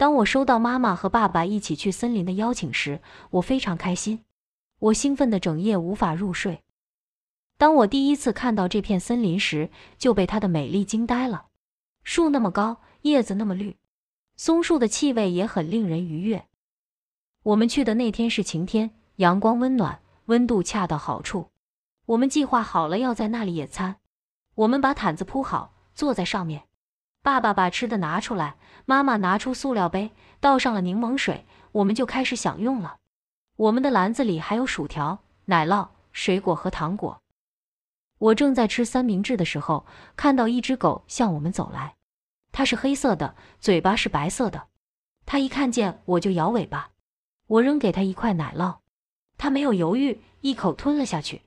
当我收到妈妈和爸爸一起去森林的邀请时，我非常开心。我兴奋的整夜无法入睡。当我第一次看到这片森林时，就被它的美丽惊呆了。树那么高，叶子那么绿，松树的气味也很令人愉悦。我们去的那天是晴天，阳光温暖，温度恰到好处。我们计划好了要在那里野餐。我们把毯子铺好，坐在上面。爸爸把吃的拿出来，妈妈拿出塑料杯，倒上了柠檬水，我们就开始享用了。我们的篮子里还有薯条、奶酪、水果和糖果。我正在吃三明治的时候，看到一只狗向我们走来。它是黑色的，嘴巴是白色的。它一看见我就摇尾巴。我扔给它一块奶酪，它没有犹豫，一口吞了下去。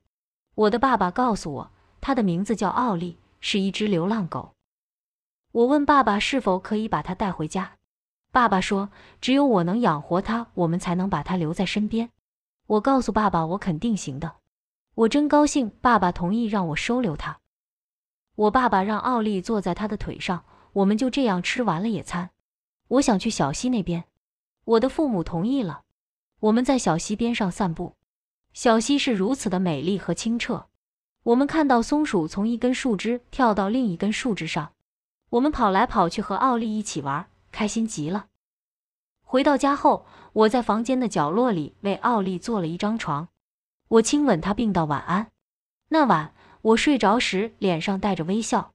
我的爸爸告诉我，它的名字叫奥利，是一只流浪狗。我问爸爸是否可以把它带回家。爸爸说：“只有我能养活它，我们才能把它留在身边。”我告诉爸爸：“我肯定行的。”我真高兴，爸爸同意让我收留它。我爸爸让奥利坐在他的腿上，我们就这样吃完了野餐。我想去小溪那边，我的父母同意了。我们在小溪边上散步，小溪是如此的美丽和清澈。我们看到松鼠从一根树枝跳到另一根树枝上。我们跑来跑去，和奥利一起玩，开心极了。回到家后，我在房间的角落里为奥利做了一张床，我亲吻他，并道晚安。那晚我睡着时，脸上带着微笑。